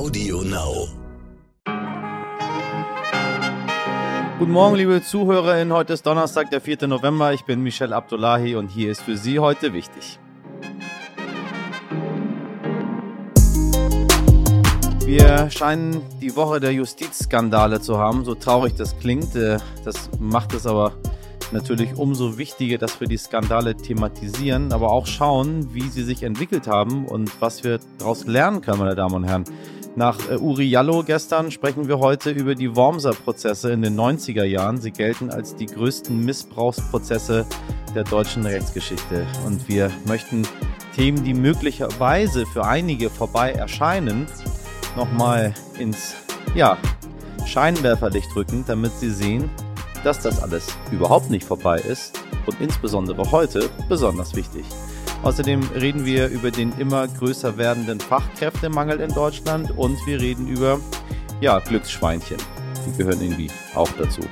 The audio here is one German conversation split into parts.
Audio Now. Guten Morgen, liebe ZuhörerInnen. Heute ist Donnerstag, der 4. November. Ich bin Michel Abdullahi und hier ist für Sie heute wichtig. Wir scheinen die Woche der Justizskandale zu haben, so traurig das klingt. Äh, das macht es aber natürlich umso wichtiger, dass wir die Skandale thematisieren, aber auch schauen, wie sie sich entwickelt haben und was wir daraus lernen können, meine Damen und Herren. Nach äh, Uri Jallo gestern sprechen wir heute über die Wormser-Prozesse in den 90er Jahren. Sie gelten als die größten Missbrauchsprozesse der deutschen Rechtsgeschichte. Und wir möchten Themen, die möglicherweise für einige vorbei erscheinen, nochmal ins ja, Scheinwerferlicht drücken, damit Sie sehen, dass das alles überhaupt nicht vorbei ist und insbesondere heute besonders wichtig. Außerdem reden wir über den immer größer werdenden Fachkräftemangel in Deutschland und wir reden über ja, Glücksschweinchen. Die gehören irgendwie auch dazu.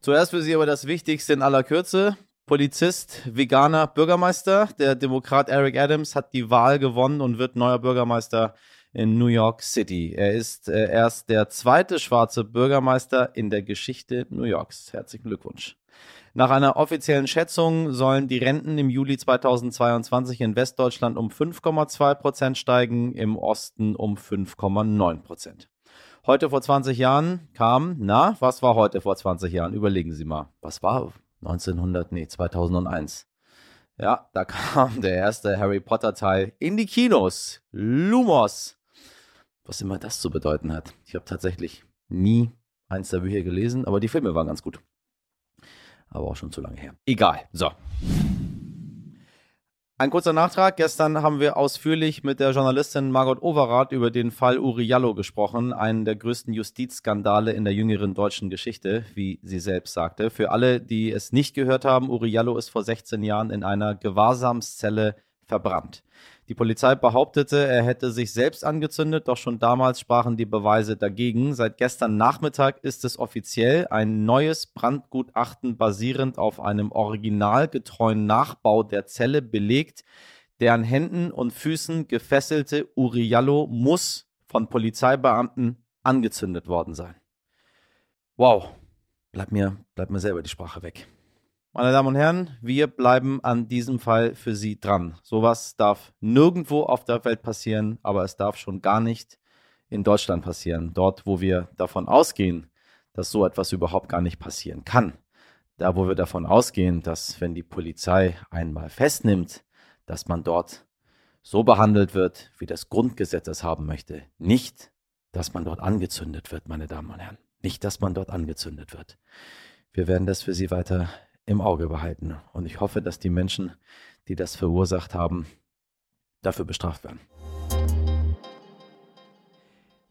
Zuerst für Sie aber das Wichtigste in aller Kürze. Polizist, Veganer, Bürgermeister. Der Demokrat Eric Adams hat die Wahl gewonnen und wird neuer Bürgermeister in New York City. Er ist äh, erst der zweite schwarze Bürgermeister in der Geschichte New Yorks. Herzlichen Glückwunsch. Nach einer offiziellen Schätzung sollen die Renten im Juli 2022 in Westdeutschland um 5,2 Prozent steigen, im Osten um 5,9 Prozent. Heute vor 20 Jahren kam, na, was war heute vor 20 Jahren? Überlegen Sie mal. Was war 1900, nee, 2001. Ja, da kam der erste Harry Potter Teil in die Kinos. Lumos. Was immer das zu bedeuten hat. Ich habe tatsächlich nie eins der Bücher gelesen, aber die Filme waren ganz gut. Aber auch schon zu lange her. Egal. So. Ein kurzer Nachtrag. Gestern haben wir ausführlich mit der Journalistin Margot Overath über den Fall Uri Jallo gesprochen, einen der größten Justizskandale in der jüngeren deutschen Geschichte, wie sie selbst sagte. Für alle, die es nicht gehört haben, Uri Jallo ist vor 16 Jahren in einer Gewahrsamszelle verbrannt. Die Polizei behauptete, er hätte sich selbst angezündet, doch schon damals sprachen die Beweise dagegen. Seit gestern Nachmittag ist es offiziell ein neues Brandgutachten basierend auf einem originalgetreuen Nachbau der Zelle belegt. Der an Händen und Füßen gefesselte Uriallo muss von Polizeibeamten angezündet worden sein. Wow, bleibt mir, bleibt mir selber die Sprache weg. Meine Damen und Herren, wir bleiben an diesem Fall für Sie dran. Sowas darf nirgendwo auf der Welt passieren, aber es darf schon gar nicht in Deutschland passieren. Dort, wo wir davon ausgehen, dass so etwas überhaupt gar nicht passieren kann. Da, wo wir davon ausgehen, dass wenn die Polizei einmal festnimmt, dass man dort so behandelt wird, wie das Grundgesetz es haben möchte. Nicht, dass man dort angezündet wird, meine Damen und Herren. Nicht, dass man dort angezündet wird. Wir werden das für Sie weiter im Auge behalten. Und ich hoffe, dass die Menschen, die das verursacht haben, dafür bestraft werden.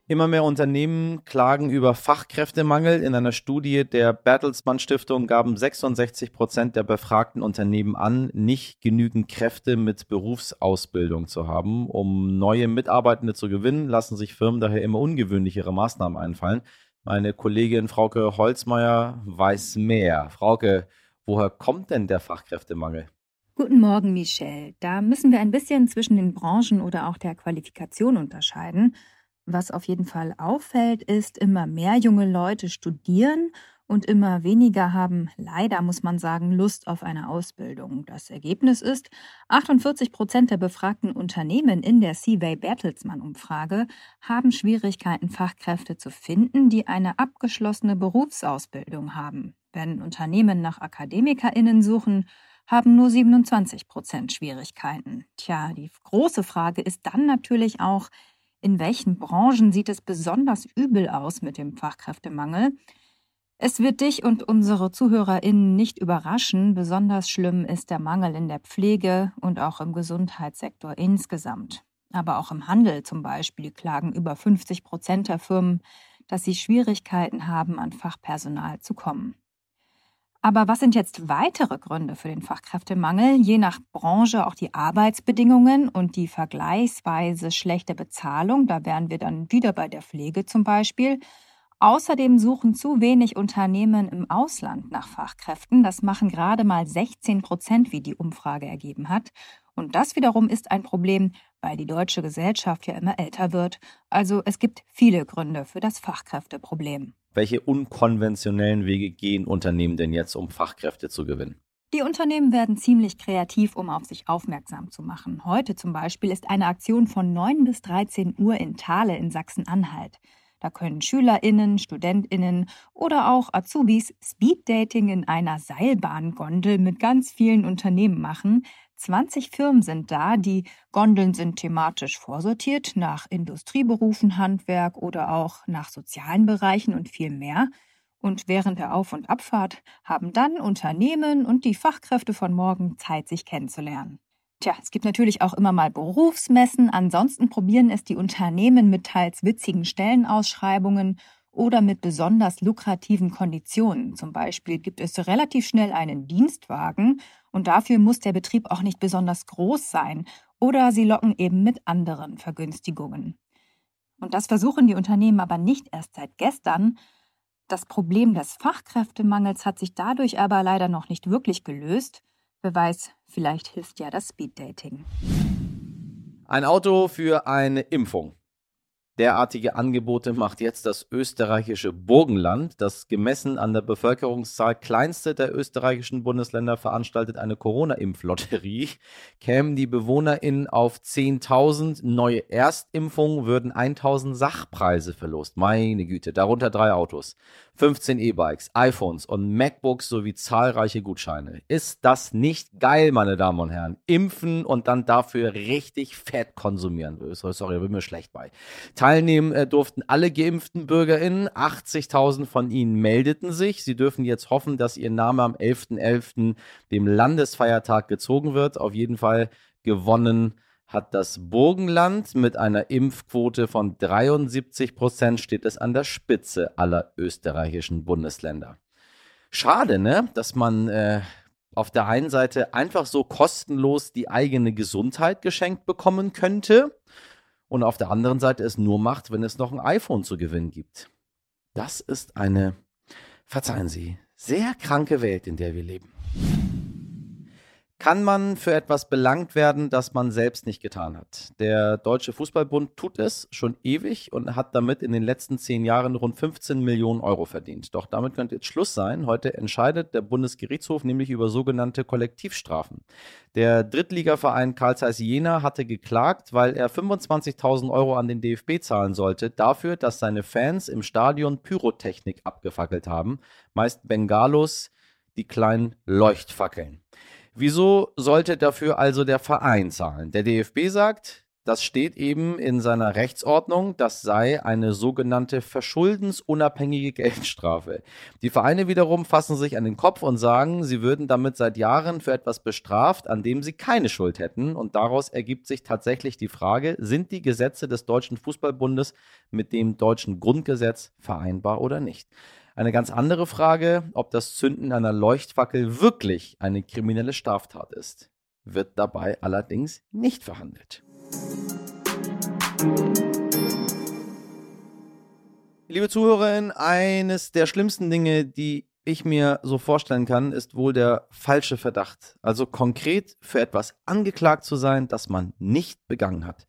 Immer mehr Unternehmen klagen über Fachkräftemangel. In einer Studie der Bertelsmann Stiftung gaben 66 Prozent der befragten Unternehmen an, nicht genügend Kräfte mit Berufsausbildung zu haben. Um neue Mitarbeitende zu gewinnen, lassen sich Firmen daher immer ungewöhnlichere Maßnahmen einfallen. Meine Kollegin Frauke Holzmeier weiß mehr. Frauke, Woher kommt denn der Fachkräftemangel? Guten Morgen, Michelle. Da müssen wir ein bisschen zwischen den Branchen oder auch der Qualifikation unterscheiden. Was auf jeden Fall auffällt, ist, immer mehr junge Leute studieren und immer weniger haben, leider muss man sagen, Lust auf eine Ausbildung. Das Ergebnis ist, 48 Prozent der befragten Unternehmen in der Seaway Bertelsmann-Umfrage haben Schwierigkeiten, Fachkräfte zu finden, die eine abgeschlossene Berufsausbildung haben. Wenn Unternehmen nach AkademikerInnen suchen, haben nur 27 Prozent Schwierigkeiten. Tja, die große Frage ist dann natürlich auch, in welchen Branchen sieht es besonders übel aus mit dem Fachkräftemangel? Es wird dich und unsere ZuhörerInnen nicht überraschen, besonders schlimm ist der Mangel in der Pflege und auch im Gesundheitssektor insgesamt. Aber auch im Handel zum Beispiel klagen über 50 Prozent der Firmen, dass sie Schwierigkeiten haben, an Fachpersonal zu kommen. Aber was sind jetzt weitere Gründe für den Fachkräftemangel? Je nach Branche auch die Arbeitsbedingungen und die vergleichsweise schlechte Bezahlung. Da wären wir dann wieder bei der Pflege zum Beispiel. Außerdem suchen zu wenig Unternehmen im Ausland nach Fachkräften. Das machen gerade mal 16 Prozent, wie die Umfrage ergeben hat. Und das wiederum ist ein Problem, weil die deutsche Gesellschaft ja immer älter wird. Also es gibt viele Gründe für das Fachkräfteproblem. Welche unkonventionellen Wege gehen Unternehmen denn jetzt, um Fachkräfte zu gewinnen? Die Unternehmen werden ziemlich kreativ, um auf sich aufmerksam zu machen. Heute zum Beispiel ist eine Aktion von 9 bis 13 Uhr in Thale in Sachsen-Anhalt. Da können SchülerInnen, StudentInnen oder auch Azubis Speeddating in einer Seilbahngondel mit ganz vielen Unternehmen machen. 20 Firmen sind da. Die Gondeln sind thematisch vorsortiert nach Industrieberufen, Handwerk oder auch nach sozialen Bereichen und viel mehr. Und während der Auf- und Abfahrt haben dann Unternehmen und die Fachkräfte von morgen Zeit, sich kennenzulernen. Tja, es gibt natürlich auch immer mal Berufsmessen. Ansonsten probieren es die Unternehmen mit teils witzigen Stellenausschreibungen oder mit besonders lukrativen Konditionen. Zum Beispiel gibt es relativ schnell einen Dienstwagen und dafür muss der Betrieb auch nicht besonders groß sein oder sie locken eben mit anderen Vergünstigungen. Und das versuchen die Unternehmen aber nicht erst seit gestern. Das Problem des Fachkräftemangels hat sich dadurch aber leider noch nicht wirklich gelöst. Wer weiß, vielleicht hilft ja das Speeddating. Ein Auto für eine Impfung. Derartige Angebote macht jetzt das österreichische Burgenland. Das gemessen an der Bevölkerungszahl kleinste der österreichischen Bundesländer veranstaltet eine Corona-Impflotterie. Kämen die BewohnerInnen auf 10.000 neue Erstimpfungen, würden 1.000 Sachpreise verlost. Meine Güte, darunter drei Autos, 15 E-Bikes, iPhones und MacBooks sowie zahlreiche Gutscheine. Ist das nicht geil, meine Damen und Herren? Impfen und dann dafür richtig fett konsumieren. Sorry, da bin mir schlecht bei. Teilnehmen äh, durften alle geimpften BürgerInnen. 80.000 von ihnen meldeten sich. Sie dürfen jetzt hoffen, dass ihr Name am 11.11., .11., dem Landesfeiertag, gezogen wird. Auf jeden Fall gewonnen hat das Burgenland mit einer Impfquote von 73 Prozent, steht es an der Spitze aller österreichischen Bundesländer. Schade, ne, dass man äh, auf der einen Seite einfach so kostenlos die eigene Gesundheit geschenkt bekommen könnte und auf der anderen Seite es nur macht, wenn es noch ein iPhone zu gewinnen gibt. Das ist eine, verzeihen Sie, sehr kranke Welt, in der wir leben. Kann man für etwas belangt werden, das man selbst nicht getan hat? Der Deutsche Fußballbund tut es schon ewig und hat damit in den letzten zehn Jahren rund 15 Millionen Euro verdient. Doch damit könnte jetzt Schluss sein. Heute entscheidet der Bundesgerichtshof nämlich über sogenannte Kollektivstrafen. Der Drittligaverein Karl Zeiss Jena hatte geklagt, weil er 25.000 Euro an den DFB zahlen sollte, dafür, dass seine Fans im Stadion Pyrotechnik abgefackelt haben. Meist Bengalos, die kleinen Leuchtfackeln. Wieso sollte dafür also der Verein zahlen? Der DFB sagt, das steht eben in seiner Rechtsordnung, das sei eine sogenannte verschuldensunabhängige Geldstrafe. Die Vereine wiederum fassen sich an den Kopf und sagen, sie würden damit seit Jahren für etwas bestraft, an dem sie keine Schuld hätten. Und daraus ergibt sich tatsächlich die Frage, sind die Gesetze des Deutschen Fußballbundes mit dem deutschen Grundgesetz vereinbar oder nicht? Eine ganz andere Frage, ob das Zünden einer Leuchtfackel wirklich eine kriminelle Straftat ist, wird dabei allerdings nicht verhandelt. Liebe Zuhörerinnen, eines der schlimmsten Dinge, die ich mir so vorstellen kann, ist wohl der falsche Verdacht. Also konkret für etwas angeklagt zu sein, das man nicht begangen hat.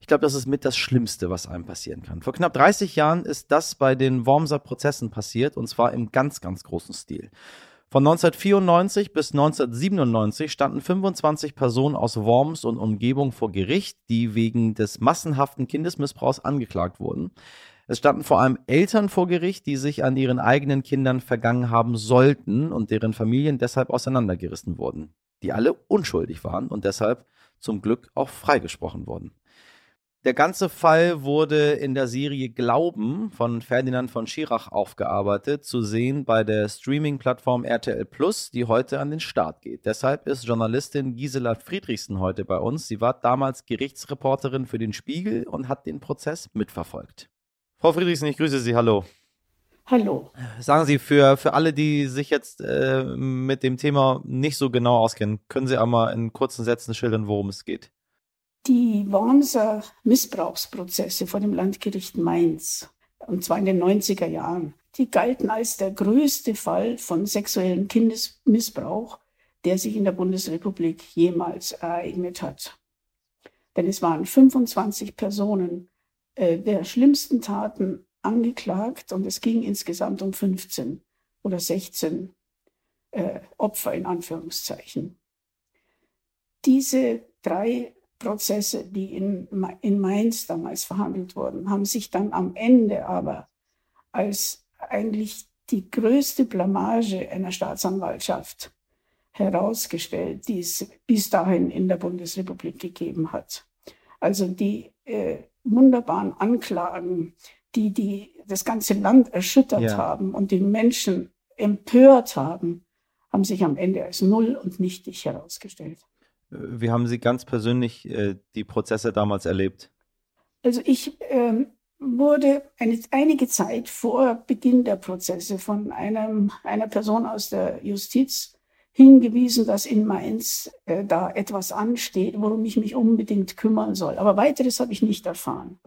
Ich glaube, das ist mit das Schlimmste, was einem passieren kann. Vor knapp 30 Jahren ist das bei den Wormser Prozessen passiert und zwar im ganz, ganz großen Stil. Von 1994 bis 1997 standen 25 Personen aus Worms und Umgebung vor Gericht, die wegen des massenhaften Kindesmissbrauchs angeklagt wurden. Es standen vor allem Eltern vor Gericht, die sich an ihren eigenen Kindern vergangen haben sollten und deren Familien deshalb auseinandergerissen wurden, die alle unschuldig waren und deshalb zum Glück auch freigesprochen wurden. Der ganze Fall wurde in der Serie Glauben von Ferdinand von Schirach aufgearbeitet, zu sehen bei der Streaming-Plattform RTL Plus, die heute an den Start geht. Deshalb ist Journalistin Gisela Friedrichsen heute bei uns. Sie war damals Gerichtsreporterin für den Spiegel und hat den Prozess mitverfolgt. Frau Friedrichsen, ich grüße Sie. Hallo. Hallo. Sagen Sie, für, für alle, die sich jetzt äh, mit dem Thema nicht so genau auskennen, können Sie einmal in kurzen Sätzen schildern, worum es geht? Die Wormser Missbrauchsprozesse vor dem Landgericht Mainz und zwar in den 90er Jahren. Die galten als der größte Fall von sexuellem Kindesmissbrauch, der sich in der Bundesrepublik jemals ereignet hat. Denn es waren 25 Personen äh, der schlimmsten Taten angeklagt und es ging insgesamt um 15 oder 16 äh, Opfer in Anführungszeichen. Diese drei Prozesse, die in, in Mainz damals verhandelt wurden, haben sich dann am Ende aber als eigentlich die größte Blamage einer Staatsanwaltschaft herausgestellt, die es bis dahin in der Bundesrepublik gegeben hat. Also die äh, wunderbaren Anklagen, die, die das ganze Land erschüttert ja. haben und die Menschen empört haben, haben sich am Ende als null und nichtig herausgestellt. Wie haben Sie ganz persönlich äh, die Prozesse damals erlebt? Also ich ähm, wurde eine, einige Zeit vor Beginn der Prozesse von einem, einer Person aus der Justiz hingewiesen, dass in Mainz äh, da etwas ansteht, worum ich mich unbedingt kümmern soll. Aber weiteres habe ich nicht erfahren.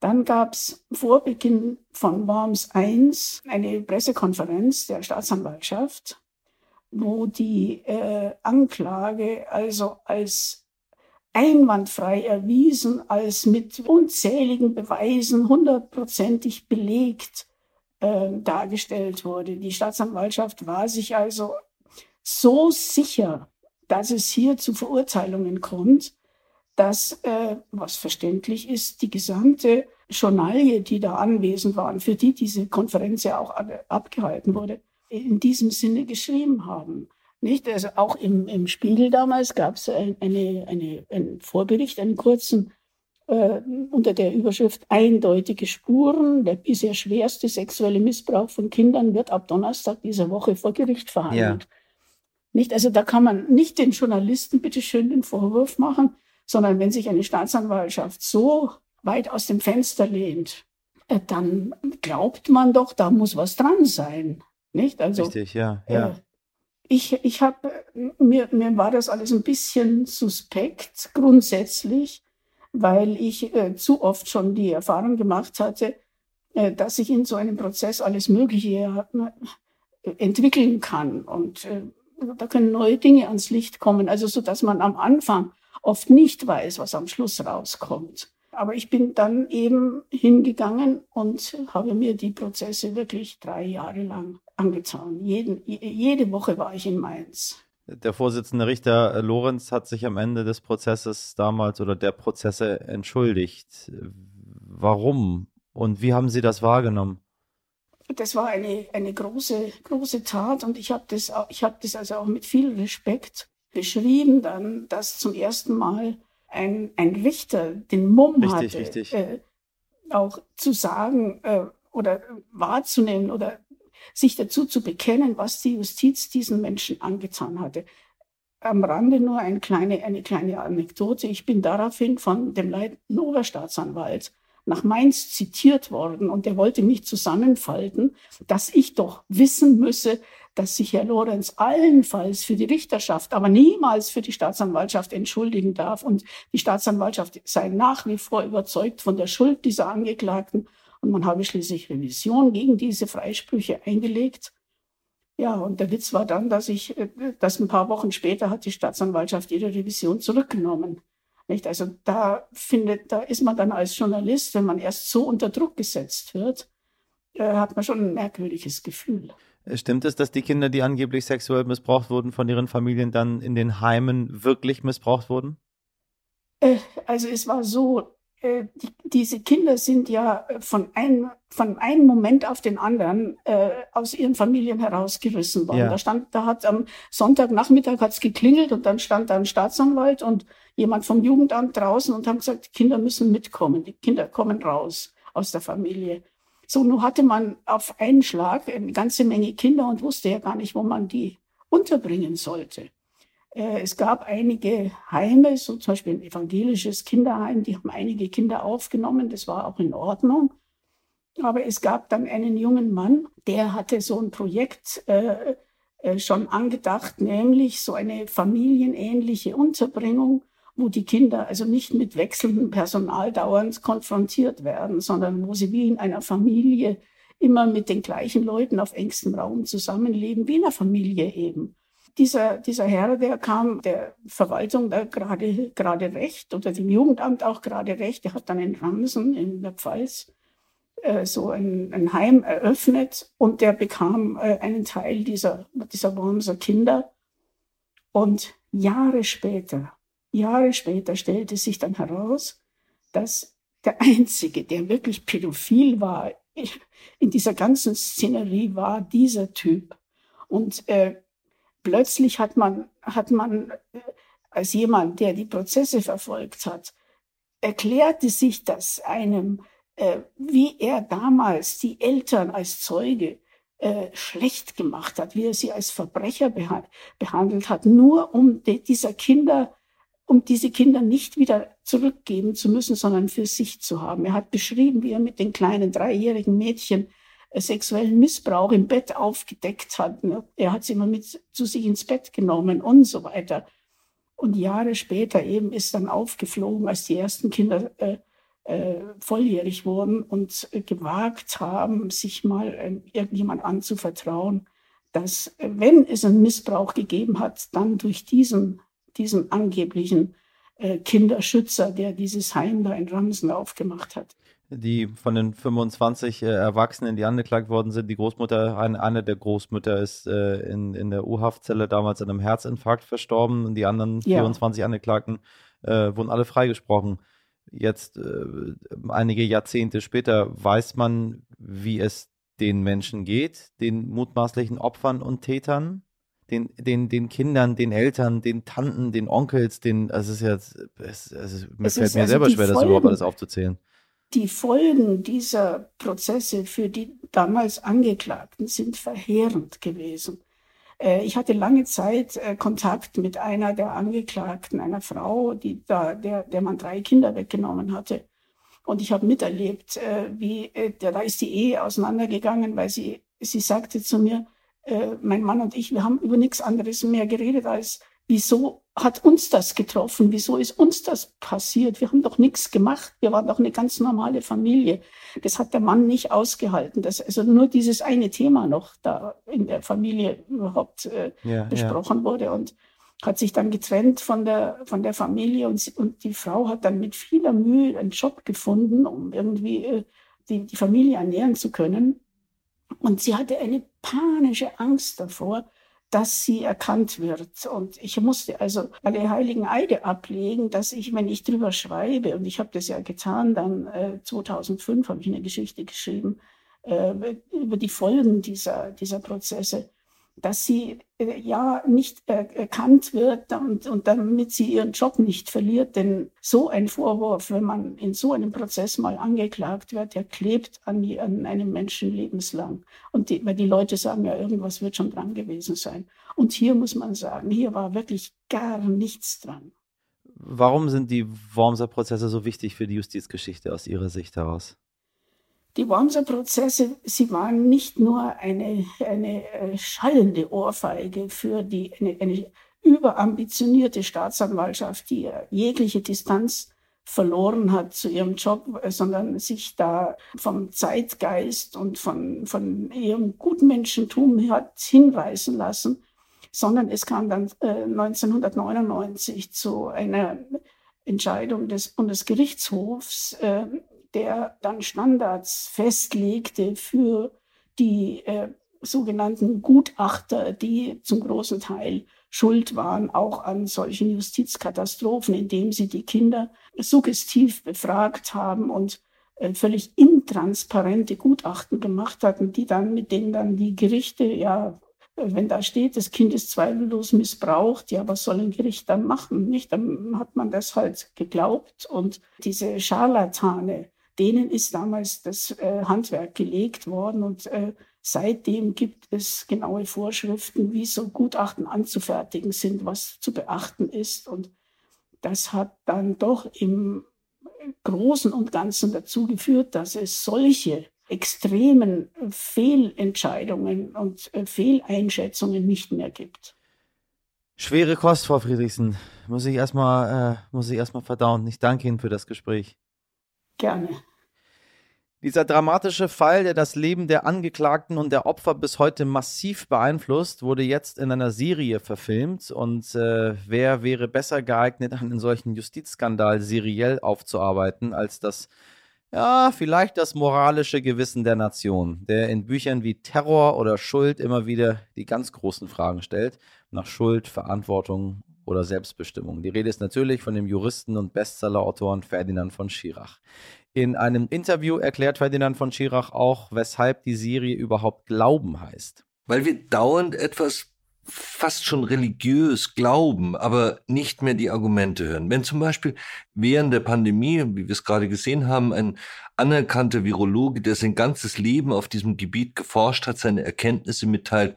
Dann gab es vor Beginn von Worms 1 eine Pressekonferenz der Staatsanwaltschaft, wo die äh, Anklage also als einwandfrei erwiesen, als mit unzähligen Beweisen hundertprozentig belegt äh, dargestellt wurde. Die Staatsanwaltschaft war sich also so sicher, dass es hier zu Verurteilungen kommt, dass, äh, was verständlich ist, die gesamte Journalie, die da anwesend waren, für die diese Konferenz ja auch abgehalten wurde, in diesem Sinne geschrieben haben. Nicht? Also auch im, im Spiegel damals gab es eine, eine, einen Vorbericht, einen kurzen, äh, unter der Überschrift Eindeutige Spuren. Der bisher schwerste sexuelle Missbrauch von Kindern wird ab Donnerstag dieser Woche vor Gericht verhandelt. Ja. Nicht? Also da kann man nicht den Journalisten bitte schön den Vorwurf machen, sondern wenn sich eine Staatsanwaltschaft so weit aus dem Fenster lehnt, äh, dann glaubt man doch, da muss was dran sein. Nicht? Also, Richtig, ja. ja. Äh, ich, ich habe, mir, mir war das alles ein bisschen suspekt grundsätzlich, weil ich äh, zu oft schon die Erfahrung gemacht hatte, äh, dass sich in so einem Prozess alles Mögliche äh, entwickeln kann. Und äh, da können neue Dinge ans Licht kommen. Also so, dass man am Anfang oft nicht weiß, was am Schluss rauskommt. Aber ich bin dann eben hingegangen und habe mir die Prozesse wirklich drei Jahre lang angetan. Jeden, jede Woche war ich in Mainz. Der Vorsitzende Richter äh, Lorenz hat sich am Ende des Prozesses damals oder der Prozesse entschuldigt. Warum und wie haben Sie das wahrgenommen? Das war eine, eine große, große Tat und ich habe das, ich hab das also auch mit viel Respekt beschrieben, dann, dass zum ersten Mal ein, ein Richter den Mumm richtig, hatte, richtig. Äh, auch zu sagen äh, oder wahrzunehmen oder sich dazu zu bekennen, was die Justiz diesen Menschen angetan hatte. Am Rande nur eine kleine, eine kleine Anekdote. Ich bin daraufhin von dem leitenden Oberstaatsanwalt nach Mainz zitiert worden und er wollte mich zusammenfalten, dass ich doch wissen müsse, dass sich Herr Lorenz allenfalls für die Richterschaft, aber niemals für die Staatsanwaltschaft entschuldigen darf. Und die Staatsanwaltschaft sei nach wie vor überzeugt von der Schuld dieser Angeklagten. Und man habe schließlich Revision gegen diese Freisprüche eingelegt. Ja, und der Witz war dann, dass ich, äh, dass ein paar Wochen später hat die Staatsanwaltschaft ihre Revision zurückgenommen. Nicht? Also da findet, da ist man dann als Journalist, wenn man erst so unter Druck gesetzt wird, äh, hat man schon ein merkwürdiges Gefühl. Stimmt es, dass die Kinder, die angeblich sexuell missbraucht wurden, von ihren Familien dann in den Heimen wirklich missbraucht wurden? Äh, also es war so, äh, die, diese Kinder sind ja von einem, von einem Moment auf den anderen äh, aus ihren Familien herausgerissen worden. Ja. Da stand, da hat am Sonntagnachmittag hat's geklingelt und dann stand da ein Staatsanwalt und jemand vom Jugendamt draußen und haben gesagt, die Kinder müssen mitkommen, die Kinder kommen raus aus der Familie. So, nun hatte man auf einen Schlag eine ganze Menge Kinder und wusste ja gar nicht, wo man die unterbringen sollte. Äh, es gab einige Heime, so zum Beispiel ein evangelisches Kinderheim, die haben einige Kinder aufgenommen, das war auch in Ordnung. Aber es gab dann einen jungen Mann, der hatte so ein Projekt äh, äh schon angedacht, nämlich so eine familienähnliche Unterbringung, wo die Kinder also nicht mit wechselndem Personal dauernd konfrontiert werden, sondern wo sie wie in einer Familie immer mit den gleichen Leuten auf engstem Raum zusammenleben, wie in einer Familie eben. Dieser, dieser Herr, der kam der Verwaltung da gerade, gerade recht oder dem Jugendamt auch gerade recht, der hat dann in Ramsen in der Pfalz äh, so ein, ein, Heim eröffnet und der bekam äh, einen Teil dieser, dieser Wormser Kinder. Und Jahre später Jahre später stellte sich dann heraus, dass der Einzige, der wirklich pädophil war in dieser ganzen Szenerie, war dieser Typ. Und äh, plötzlich hat man, hat man äh, als jemand, der die Prozesse verfolgt hat, erklärte sich das einem, äh, wie er damals die Eltern als Zeuge äh, schlecht gemacht hat, wie er sie als Verbrecher beha behandelt hat, nur um dieser Kinder um diese Kinder nicht wieder zurückgeben zu müssen, sondern für sich zu haben. Er hat beschrieben, wie er mit den kleinen dreijährigen Mädchen äh, sexuellen Missbrauch im Bett aufgedeckt hat. Ne? Er hat sie immer mit zu sich ins Bett genommen und so weiter. Und Jahre später eben ist dann aufgeflogen, als die ersten Kinder äh, äh, volljährig wurden und äh, gewagt haben, sich mal äh, irgendjemand anzuvertrauen, dass äh, wenn es einen Missbrauch gegeben hat, dann durch diesen diesem angeblichen äh, Kinderschützer, der dieses Heim da in Ramsen aufgemacht hat. Die von den 25 äh, Erwachsenen, die angeklagt worden sind, die Großmutter, eine, eine der Großmütter ist äh, in, in der U-Haftzelle damals an einem Herzinfarkt verstorben und die anderen ja. 24 Angeklagten äh, wurden alle freigesprochen. Jetzt, äh, einige Jahrzehnte später, weiß man, wie es den Menschen geht, den mutmaßlichen Opfern und Tätern? Den, den, den Kindern, den Eltern, den Tanten, den Onkels, den, also es ist jetzt, es, es, mir es fällt mir also selber schwer, Folgen, das überhaupt alles aufzuzählen. Die Folgen dieser Prozesse für die damals Angeklagten sind verheerend gewesen. Äh, ich hatte lange Zeit äh, Kontakt mit einer der Angeklagten, einer Frau, die da, der, der man drei Kinder weggenommen hatte. Und ich habe miterlebt, äh, wie, da ist die Ehe auseinandergegangen, weil sie, sie sagte zu mir, äh, mein Mann und ich, wir haben über nichts anderes mehr geredet als, wieso hat uns das getroffen? Wieso ist uns das passiert? Wir haben doch nichts gemacht. Wir waren doch eine ganz normale Familie. Das hat der Mann nicht ausgehalten, dass also nur dieses eine Thema noch da in der Familie überhaupt äh, ja, besprochen ja. wurde und hat sich dann getrennt von der, von der Familie und, und die Frau hat dann mit vieler Mühe einen Job gefunden, um irgendwie äh, die, die Familie ernähren zu können. Und sie hatte eine panische Angst davor, dass sie erkannt wird. Und ich musste also alle heiligen Eide ablegen, dass ich, wenn ich drüber schreibe, und ich habe das ja getan, dann äh, 2005 habe ich eine Geschichte geschrieben äh, über die Folgen dieser, dieser Prozesse, dass sie äh, ja nicht äh, erkannt wird und, und damit sie ihren Job nicht verliert. Denn so ein Vorwurf, wenn man in so einem Prozess mal angeklagt wird, der klebt an, an einem Menschen lebenslang. Und die, weil die Leute sagen ja, irgendwas wird schon dran gewesen sein. Und hier muss man sagen, hier war wirklich gar nichts dran. Warum sind die Wormser Prozesse so wichtig für die Justizgeschichte aus Ihrer Sicht heraus? Die Wormser-Prozesse, sie waren nicht nur eine, eine äh, schallende Ohrfeige für die, eine, eine überambitionierte Staatsanwaltschaft, die jegliche Distanz verloren hat zu ihrem Job, äh, sondern sich da vom Zeitgeist und von, von ihrem Gutmenschentum hat hinreißen lassen, sondern es kam dann äh, 1999 zu einer Entscheidung des Bundesgerichtshofs, äh, der dann Standards festlegte für die äh, sogenannten Gutachter, die zum großen Teil schuld waren, auch an solchen Justizkatastrophen, indem sie die Kinder suggestiv befragt haben und äh, völlig intransparente Gutachten gemacht hatten, die dann, mit denen dann die Gerichte, ja, wenn da steht, das Kind ist zweifellos missbraucht, ja, was soll ein Gericht dann machen? Nicht? Dann hat man das halt geglaubt und diese Scharlatane, denen ist damals das äh, Handwerk gelegt worden und äh, seitdem gibt es genaue Vorschriften, wie so Gutachten anzufertigen sind, was zu beachten ist. Und das hat dann doch im Großen und Ganzen dazu geführt, dass es solche extremen Fehlentscheidungen und äh, Fehleinschätzungen nicht mehr gibt. Schwere Kost, Frau Friedrichsen. Muss ich erstmal, äh, muss ich erstmal verdauen. Ich danke Ihnen für das Gespräch. Gerne. Dieser dramatische Fall, der das Leben der Angeklagten und der Opfer bis heute massiv beeinflusst, wurde jetzt in einer Serie verfilmt. Und äh, wer wäre besser geeignet, einen solchen Justizskandal seriell aufzuarbeiten, als das, ja, vielleicht das moralische Gewissen der Nation, der in Büchern wie Terror oder Schuld immer wieder die ganz großen Fragen stellt, nach Schuld, Verantwortung oder Selbstbestimmung. Die Rede ist natürlich von dem Juristen und Bestsellerautoren Ferdinand von Schirach. In einem Interview erklärt Ferdinand von Schirach auch, weshalb die Serie überhaupt Glauben heißt. Weil wir dauernd etwas fast schon religiös glauben, aber nicht mehr die Argumente hören. Wenn zum Beispiel während der Pandemie, wie wir es gerade gesehen haben, ein anerkannter Virologe, der sein ganzes Leben auf diesem Gebiet geforscht hat, seine Erkenntnisse mitteilt,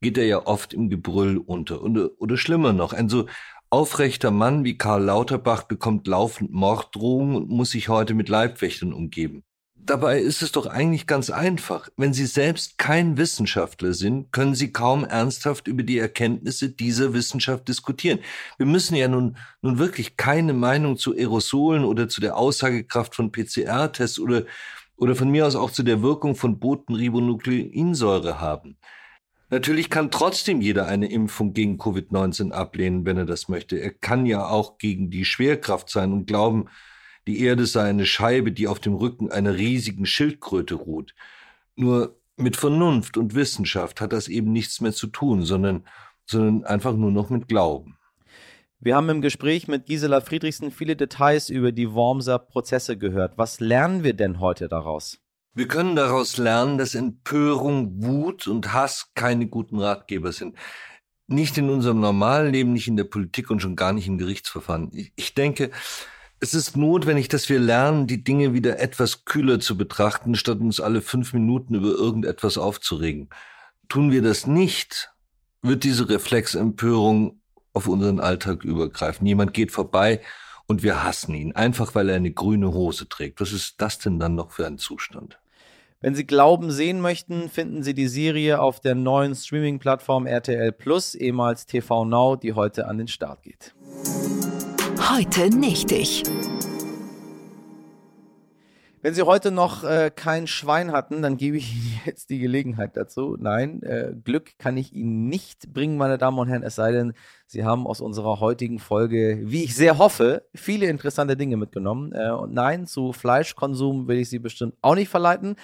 geht er ja oft im Gebrüll unter. Oder, oder schlimmer noch, ein so aufrechter Mann wie Karl Lauterbach bekommt laufend Morddrohungen und muss sich heute mit Leibwächtern umgeben. Dabei ist es doch eigentlich ganz einfach. Wenn Sie selbst kein Wissenschaftler sind, können Sie kaum ernsthaft über die Erkenntnisse dieser Wissenschaft diskutieren. Wir müssen ja nun, nun wirklich keine Meinung zu Aerosolen oder zu der Aussagekraft von PCR-Tests oder, oder von mir aus auch zu der Wirkung von Botenribonukleinsäure haben. Natürlich kann trotzdem jeder eine Impfung gegen Covid-19 ablehnen, wenn er das möchte. Er kann ja auch gegen die Schwerkraft sein und glauben, die Erde sei eine Scheibe, die auf dem Rücken einer riesigen Schildkröte ruht. Nur mit Vernunft und Wissenschaft hat das eben nichts mehr zu tun, sondern, sondern einfach nur noch mit Glauben. Wir haben im Gespräch mit Gisela Friedrichsen viele Details über die Wormser Prozesse gehört. Was lernen wir denn heute daraus? Wir können daraus lernen, dass Empörung, Wut und Hass keine guten Ratgeber sind. Nicht in unserem normalen Leben, nicht in der Politik und schon gar nicht im Gerichtsverfahren. Ich denke, es ist notwendig, dass wir lernen, die Dinge wieder etwas kühler zu betrachten, statt uns alle fünf Minuten über irgendetwas aufzuregen. Tun wir das nicht, wird diese Reflexempörung auf unseren Alltag übergreifen. Jemand geht vorbei und wir hassen ihn, einfach weil er eine grüne Hose trägt. Was ist das denn dann noch für ein Zustand? Wenn Sie Glauben sehen möchten, finden Sie die Serie auf der neuen Streaming-Plattform RTL Plus, ehemals TV Now, die heute an den Start geht. Heute nicht ich. Wenn Sie heute noch äh, kein Schwein hatten, dann gebe ich Ihnen jetzt die Gelegenheit dazu. Nein, äh, Glück kann ich Ihnen nicht bringen, meine Damen und Herren, es sei denn, Sie haben aus unserer heutigen Folge, wie ich sehr hoffe, viele interessante Dinge mitgenommen. Äh, und nein, zu Fleischkonsum will ich Sie bestimmt auch nicht verleiten.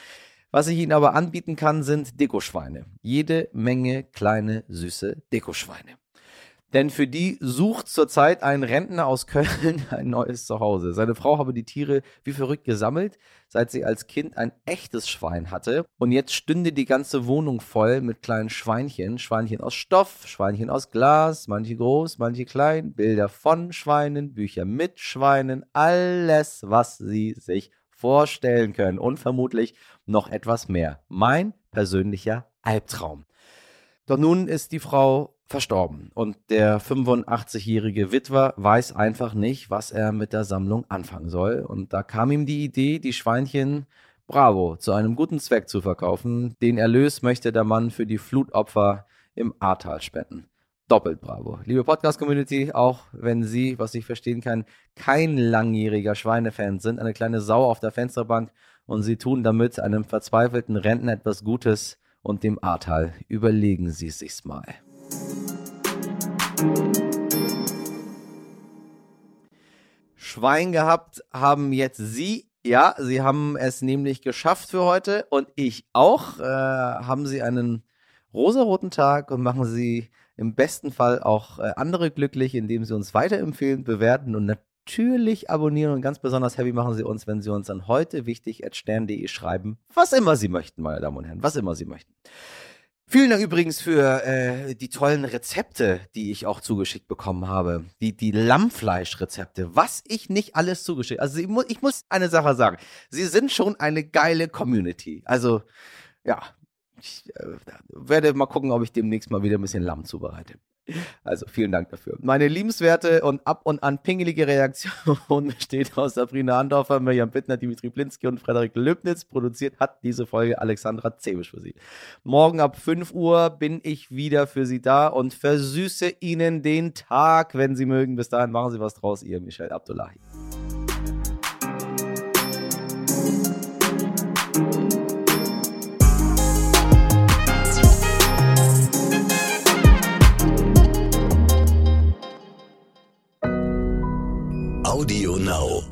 Was ich Ihnen aber anbieten kann, sind Dekoschweine. Jede Menge kleine, süße Dekoschweine. Denn für die sucht zurzeit ein Rentner aus Köln ein neues Zuhause. Seine Frau habe die Tiere wie verrückt gesammelt, seit sie als Kind ein echtes Schwein hatte. Und jetzt stünde die ganze Wohnung voll mit kleinen Schweinchen. Schweinchen aus Stoff, Schweinchen aus Glas, manche groß, manche klein, Bilder von Schweinen, Bücher mit Schweinen, alles, was sie sich vorstellen können. Und vermutlich noch etwas mehr. Mein persönlicher Albtraum. Doch nun ist die Frau verstorben und der 85-jährige Witwer weiß einfach nicht, was er mit der Sammlung anfangen soll. Und da kam ihm die Idee, die Schweinchen Bravo zu einem guten Zweck zu verkaufen. Den Erlös möchte der Mann für die Flutopfer im Ahrtal spenden. Doppelt bravo. Liebe Podcast-Community, auch wenn Sie, was ich verstehen kann, kein langjähriger Schweinefan sind, eine kleine Sau auf der Fensterbank und Sie tun damit einem verzweifelten Rentner etwas Gutes und dem Ahrtal. Überlegen Sie es sich mal. Schwein gehabt haben jetzt Sie. Ja, Sie haben es nämlich geschafft für heute und ich auch. Äh, haben Sie einen rosaroten Tag und machen Sie im besten Fall auch äh, andere glücklich, indem Sie uns weiterempfehlen, bewerten und natürlich abonnieren. Und ganz besonders happy machen Sie uns, wenn Sie uns an heute wichtig at stern.de schreiben. Was immer Sie möchten, meine Damen und Herren, was immer Sie möchten. Vielen Dank übrigens für äh, die tollen Rezepte, die ich auch zugeschickt bekommen habe. Die, die Lammfleischrezepte. Was ich nicht alles zugeschickt. Also ich, mu ich muss eine Sache sagen. Sie sind schon eine geile Community. Also, ja, ich äh, werde mal gucken, ob ich demnächst mal wieder ein bisschen Lamm zubereite. Also vielen Dank dafür. Meine liebenswerte und ab und an pingelige Reaktion besteht aus Sabrina Andorfer, Mirjam Bittner, Dimitri Blinski und Frederik Löbnitz. Produziert hat diese Folge Alexandra Zebisch für Sie. Morgen ab 5 Uhr bin ich wieder für Sie da und versüße Ihnen den Tag, wenn Sie mögen. Bis dahin machen Sie was draus, Ihr Michel Abdullahi. Audio Now.